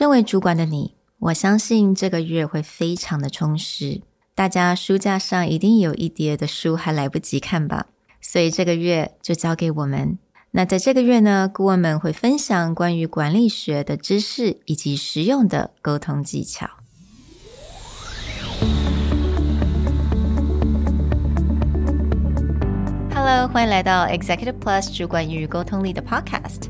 身为主管的你，我相信这个月会非常的充实。大家书架上一定有一叠的书还来不及看吧？所以这个月就交给我们。那在这个月呢，顾问们会分享关于管理学的知识以及实用的沟通技巧。Hello，欢迎来到 Executive Plus 主管与沟通力的 Podcast。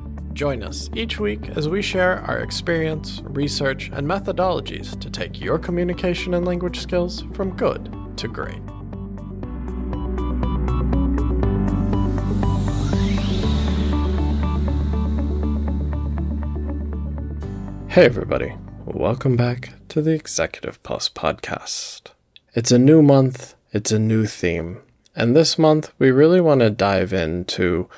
Join us each week as we share our experience, research, and methodologies to take your communication and language skills from good to great. Hey, everybody. Welcome back to the Executive Plus podcast. It's a new month, it's a new theme, and this month we really want to dive into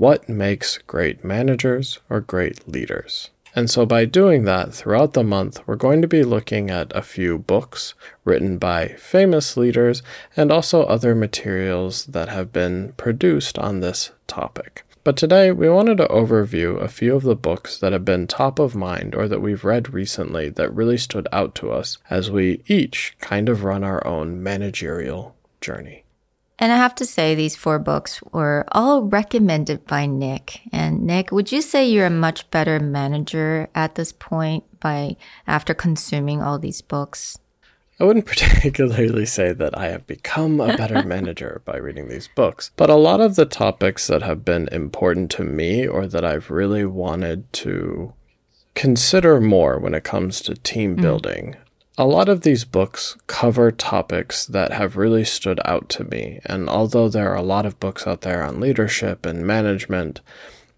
what makes great managers or great leaders. And so, by doing that throughout the month, we're going to be looking at a few books written by famous leaders and also other materials that have been produced on this topic. But today, we wanted to overview a few of the books that have been top of mind or that we've read recently that really stood out to us as we each kind of run our own managerial journey. And I have to say, these four books were all recommended by Nick. And Nick, would you say you're a much better manager at this point by after consuming all these books? I wouldn't particularly say that I have become a better manager by reading these books, but a lot of the topics that have been important to me or that I've really wanted to consider more when it comes to team mm. A lot of these books cover topics that have really stood out to me. And although there are a lot of books out there on leadership and management,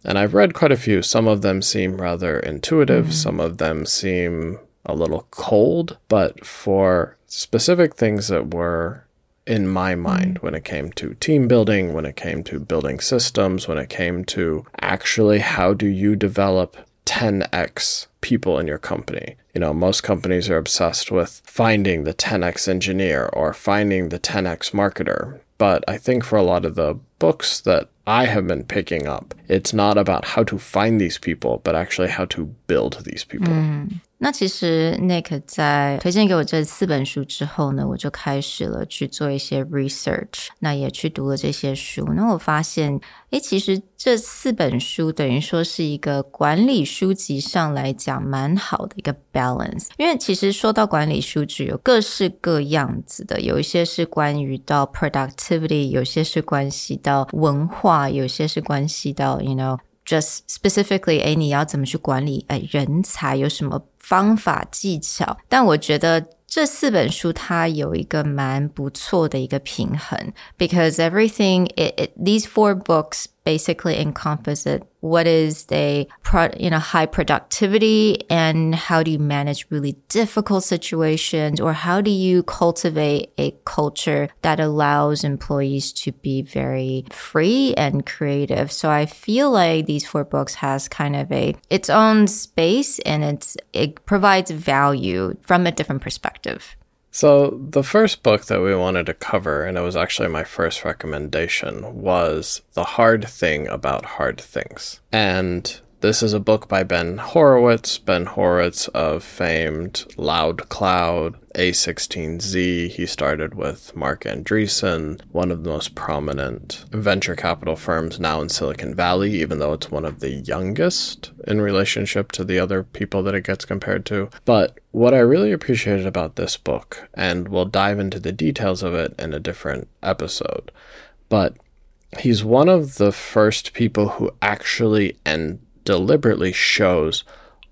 and I've read quite a few, some of them seem rather intuitive, mm-hmm. some of them seem a little cold, but for specific things that were in my mind mm-hmm. when it came to team building, when it came to building systems, when it came to actually how do you develop 10x people in your company. You know, most companies are obsessed with finding the 10x engineer or finding the 10x marketer. But I think for a lot of the books that I have been picking up, it's not about how to find these people, but actually how to build these people. Mm. 那其实 Nick 在推荐给我这四本书之后呢，我就开始了去做一些 research，那也去读了这些书。那我发现，诶，其实这四本书等于说是一个管理书籍上来讲蛮好的一个 balance。因为其实说到管理书籍，有各式各样子的，有一些是关于到 productivity，有些是关系到文化，有些是关系到 you know。Just specifically，哎，你要怎么去管理哎人才？有什么方法技巧？但我觉得这四本书它有一个蛮不错的一个平衡，because everything it, it these four books basically encompass it what is the pro, you know high productivity and how do you manage really difficult situations or how do you cultivate a culture that allows employees to be very free and creative? So i feel like these four books has kind of a its own space and it's it provides value from a different perspective so, the first book that we wanted to cover, and it was actually my first recommendation, was The Hard Thing About Hard Things. And this is a book by Ben Horowitz. Ben Horowitz of famed Loudcloud, A16Z. He started with Marc Andreessen, one of the most prominent venture capital firms now in Silicon Valley, even though it's one of the youngest in relationship to the other people that it gets compared to. But what I really appreciated about this book, and we'll dive into the details of it in a different episode, but he's one of the first people who actually end deliberately shows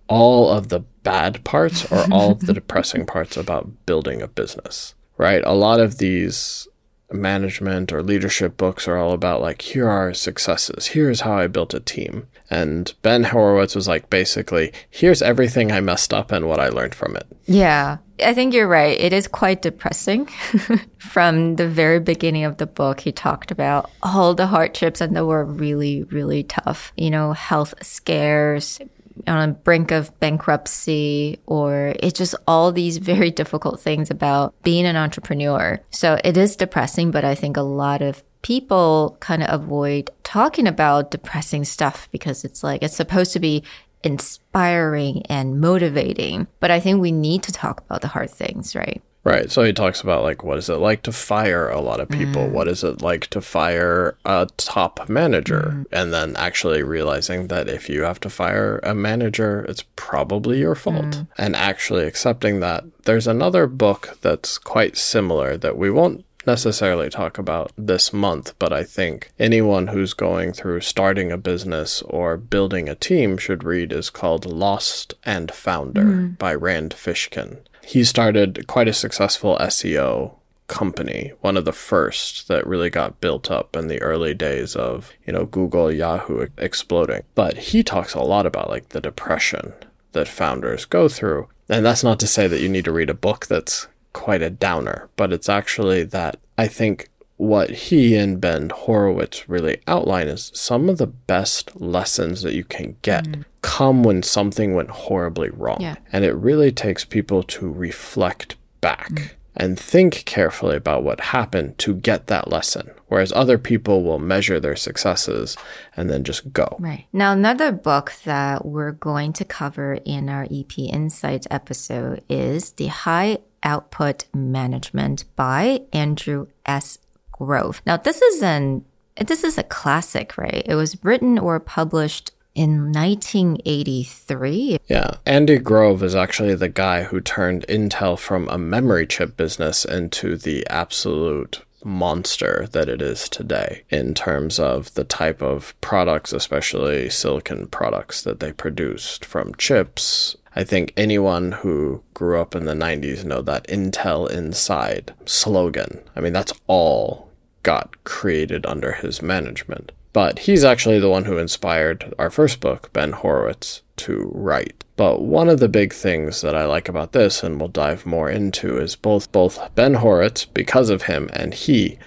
all of the bad parts or all of the depressing parts about building a business, right? A lot of these management or leadership books are all about like here are successes. Here's how i built a team. And ben horowitz was like basically here's everything i messed up and what i learned from it. Yeah I think you're right. It is quite depressing. From the very beginning of the book, he talked about all the hardships and they were really, really tough. You know, health scares, on the brink of bankruptcy or it's just all these very difficult things about being an entrepreneur. So it is depressing, but I think a lot of people kind of avoid talking about depressing stuff because it's like it's supposed to be inspiring and motivating. But I think we need to talk about the hard things, right? Right. So he talks about like what is it like to fire a lot of people? Mm. What is it like to fire a top manager? Mm. And then actually realizing that if you have to fire a manager, it's probably your fault. Mm. And actually accepting that. There's another book that's quite similar that we won't necessarily talk about this month, but I think anyone who's going through starting a business or building a team should read is called Lost and Founder mm. by Rand Fishkin. He started quite a successful SEO company, one of the first that really got built up in the early days of, you know, Google, Yahoo exploding. But he talks a lot about like the depression that founders go through. And that's not to say that you need to read a book that's quite a downer, but it's actually that I think what he and Ben Horowitz really outline is some of the best lessons that you can get mm. come when something went horribly wrong. Yeah. And it really takes people to reflect back. Mm. And think carefully about what happened to get that lesson. Whereas other people will measure their successes and then just go. Right. Now, another book that we're going to cover in our EP Insights episode is The High Output Management by Andrew S. Grove. Now, this is an this is a classic, right? It was written or published in 1983. Yeah, Andy Grove is actually the guy who turned Intel from a memory chip business into the absolute monster that it is today in terms of the type of products, especially silicon products that they produced from chips I think anyone who grew up in the 90s know that Intel Inside slogan. I mean, that's all got created under his management. But he's actually the one who inspired our first book, Ben Horowitz, to write. But one of the big things that I like about this, and we'll dive more into, is both both Ben Horowitz, because of him, and he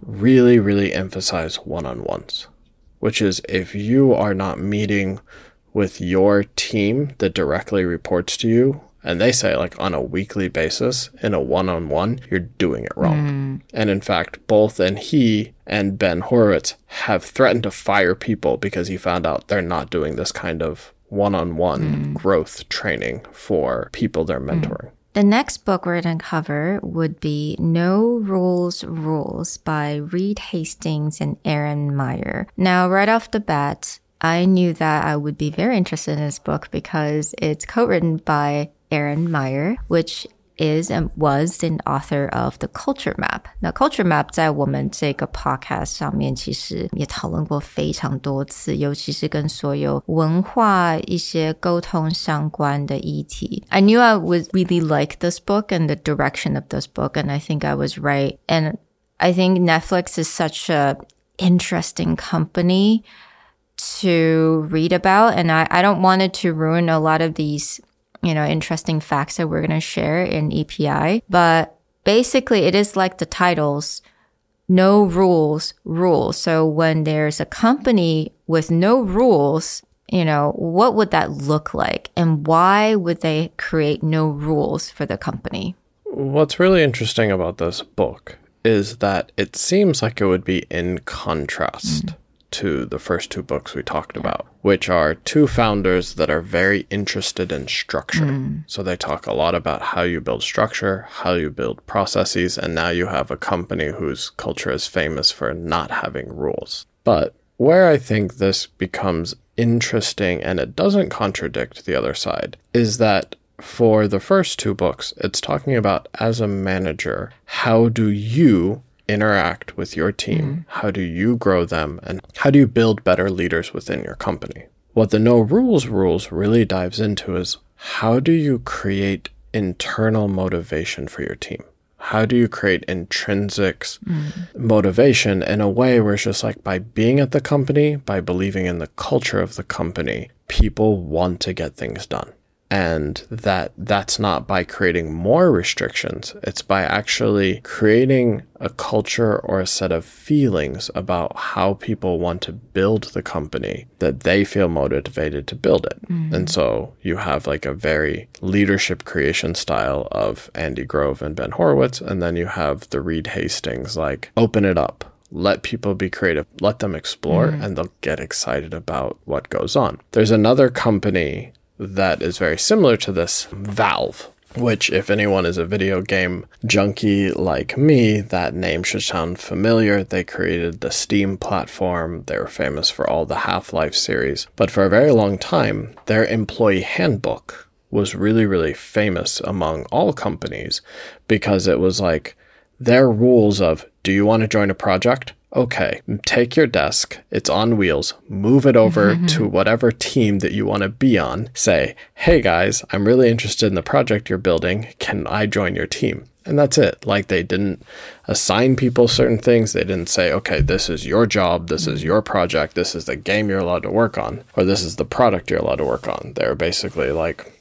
really, really emphasize one-on-ones. Which is if you are not meeting with your team that directly reports to you and they say like on a weekly basis in a one-on-one you're doing it wrong mm. and in fact both and he and ben horowitz have threatened to fire people because he found out they're not doing this kind of one-on-one mm. growth training for people they're mm. mentoring mm. The next book we're going to cover would be No Rules Rules by Reed Hastings and Erin Meyer. Now, right off the bat, I knew that I would be very interested in this book because it's co-written by Erin Meyer, which is and was an author of the Culture Map. Now, Culture Map 在我们这个 podcast 上面其实也讨论过非常多次，尤其是跟所有文化一些沟通相关的议题。I knew I would really like this book and the direction of this book, and I think I was right. And I think Netflix is such a interesting company to read about, and I, I don't want it to ruin a lot of these you know, interesting facts that we're going to share in EPI. But basically, it is like the titles no rules, rules. So when there's a company with no rules, you know, what would that look like? And why would they create no rules for the company? What's really interesting about this book is that it seems like it would be in contrast. Mm to the first two books we talked about, which are two founders that are very interested in structure. Mm. So they talk a lot about how you build structure, how you build processes, and now you have a company whose culture is famous for not having rules. But where I think this becomes interesting and it doesn't contradict the other side is that for the first two books, it's talking about as a manager, how do you interact with your team? Mm. How do you grow them? And how do you build better leaders within your company? What the no rules rules really dives into is how do you create internal motivation for your team? How do you create intrinsic mm. motivation in a way where it's just like by being at the company, by believing in the culture of the company, people want to get things done. And that that's not by creating more restrictions it's by actually creating a culture or a set of feelings about how people want to build the company that they feel motivated to build it mm-hmm. and so you have like a very leadership creation style of andy grove and ben horowitz and then you have the reed hastings like open it up let people be creative, let them explore, mm. and they'll get excited about what goes on. There's another company that is very similar to this Valve, which, if anyone is a video game junkie like me, that name should sound familiar. They created the Steam platform. They were famous for all the Half Life series. But for a very long time, their employee handbook was really, really famous among all companies because it was like their rules of do you want to join a project? Okay, take your desk, it's on wheels, move it over mm-hmm. to whatever team that you want to be on. Say, hey guys, I'm really interested in the project you're building. Can I join your team? And that's it. Like they didn't assign people certain things. They didn't say, okay, this is your job, this is your project, this is the game you're allowed to work on, or this is the product you're allowed to work on. They're basically like,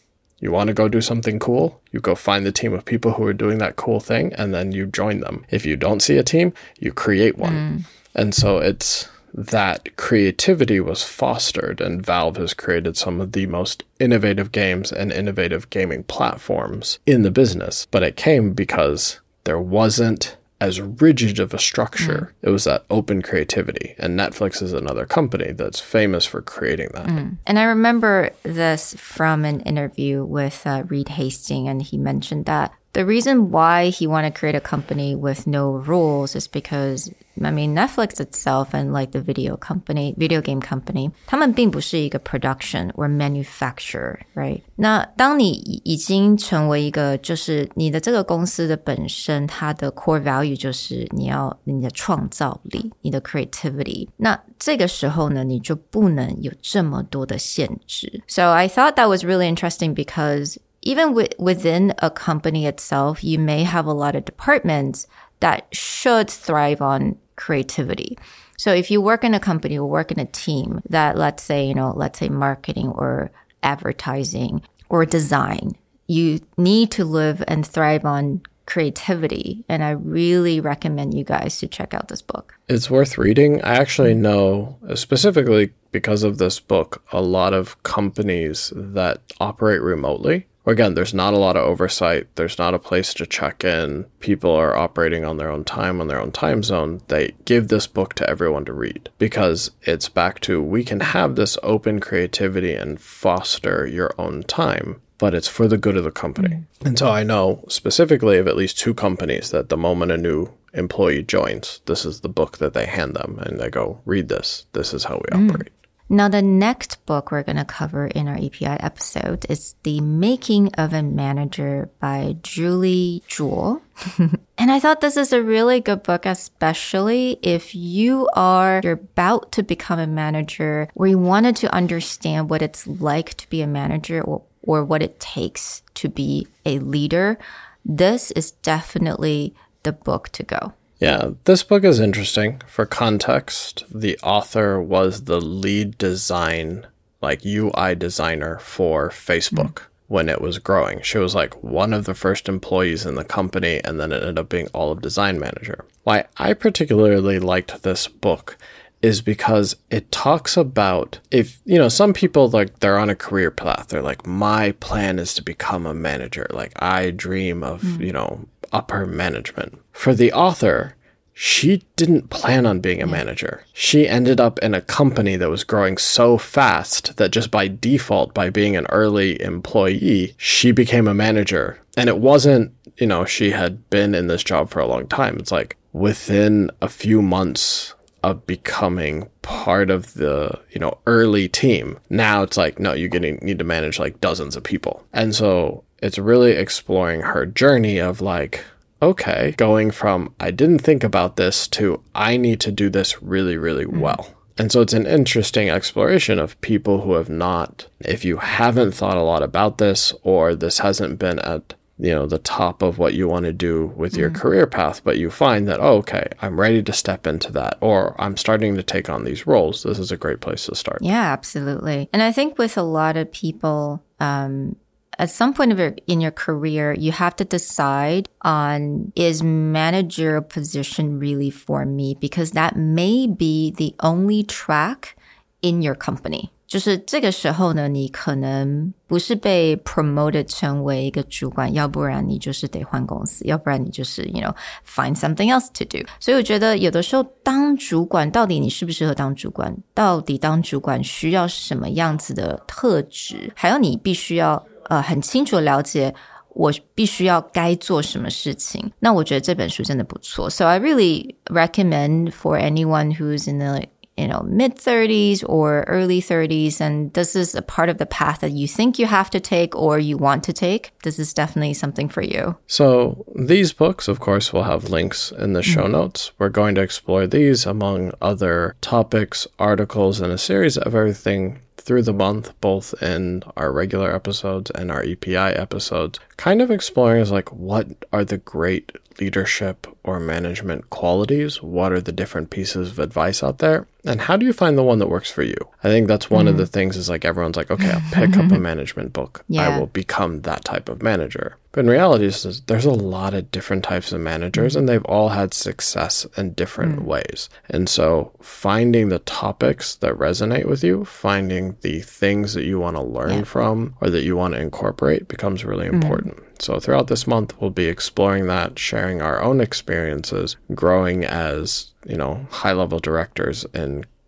you want to go do something cool? You go find the team of people who are doing that cool thing and then you join them. If you don't see a team, you create one. Mm. And so it's that creativity was fostered, and Valve has created some of the most innovative games and innovative gaming platforms in the business. But it came because there wasn't as rigid of a structure. Mm. It was that open creativity. And Netflix is another company that's famous for creating that. Mm. And I remember this from an interview with uh, Reed Hastings, and he mentioned that the reason why he wanted to create a company with no rules is because I mean Netflix itself and like the video company, video game company, 他们并不是一个 production or manufacturer, right? 那当你已经成为一个，就是你的这个公司的本身，它的 core value 就是你要你的创造力，你的 creativity。那这个时候呢，你就不能有这么多的限制。So I thought that was really interesting because even with, within a company itself, you may have a lot of departments that should thrive on creativity. So if you work in a company or work in a team that let's say, you know, let's say marketing or advertising or design, you need to live and thrive on creativity. And I really recommend you guys to check out this book. It's worth reading. I actually know, uh, specifically because of this book, a lot of companies that operate remotely again, there's not a lot of oversight. There's not a place to check in. People are operating on their own time, on their own time zone. They give this book to everyone to read because it's back to we can have this open creativity and foster your own time. But it's for the good of the company. Mm-hmm. And so I know specifically of at least two companies that the moment a new employee joins, this is the book that they hand them and they go, read this. This is how we mm. operate. Now, the next book we're going to cover in our EPI episode is The Making of a Manager by Julie Zhuo. and I thought this is a really good book, especially if you are you're about to become a manager or you wanted to understand what it's like to be a manager or, or what it takes to be a leader. This is definitely the book to go. Yeah, this book is interesting. For context, the author was the lead design, like UI designer for Facebook mm. when it was growing. She was like one of the first employees in the company, and then it ended up being all of design manager. Why I particularly liked this book is because it talks about if you know some people like they're on a career path they're like my plan is to become a manager like i dream of mm. you know upper management. For the author, she didn't plan on being a manager. She ended up in a company that was growing so fast that just by default, by being an early employee, she became a manager. And it wasn't, you know, she had been in this job for a long time. It's like within a few months of becoming part of the, you know, early team. Now it's like, no, you need to manage like dozens of people. And so it's really exploring her journey of like, okay, going from I didn't think about this to I need to do this really, really mm. well. And so it's an interesting exploration of people who have not, if you haven't thought a lot about this or this hasn't been at you know the top of what you want to do with your mm. career path but you find that oh, okay i'm ready to step into that or i'm starting to take on these roles this is a great place to start yeah absolutely and i think with a lot of people um, at some point of your, in your career, you have to decide on is manager position really for me? Because that may be the only track in your company. 就是这个时候呢，你可能不是被 promoted 成为一个主管，要不然你就是得换公司，要不然你就是 you know find something else to do。所以我觉得有的时候当主管，到底你适不适合当主管？到底当主管需要什么样子的特质？还有你必须要 呃很清楚了解。我必须要该做什么事情，那我觉得这本书真的不错。So I really recommend for anyone who's in the you know, mid 30s or early 30s, and this is a part of the path that you think you have to take or you want to take, this is definitely something for you. So, these books, of course, will have links in the show mm-hmm. notes. We're going to explore these among other topics, articles, and a series of everything through the month, both in our regular episodes and our EPI episodes, kind of exploring is like what are the great leadership or management qualities? What are the different pieces of advice out there? And how do you find the one that works for you? I think that's one mm. of the mm. things is like everyone's like, okay, I'll pick up a management book. Yeah. I will become that type of manager. But in reality, there's a lot of different types of managers, mm. and they've all had success in different mm. ways. And so, finding the topics that resonate with you, finding the things that you want to learn yeah. from or that you want to incorporate becomes really mm. important. So, throughout this month, we'll be exploring that, sharing our own experiences, growing as, you know, high level directors in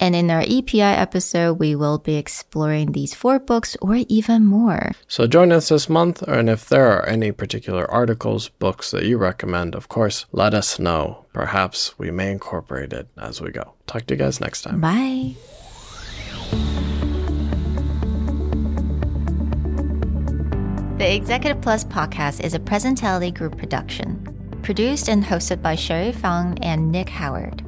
and in our EPI episode, we will be exploring these four books or even more. So join us this month, and if there are any particular articles, books that you recommend, of course, let us know. Perhaps we may incorporate it as we go. Talk to you guys next time. Bye. The Executive Plus podcast is a Presentality Group production, produced and hosted by Sherry Fang and Nick Howard.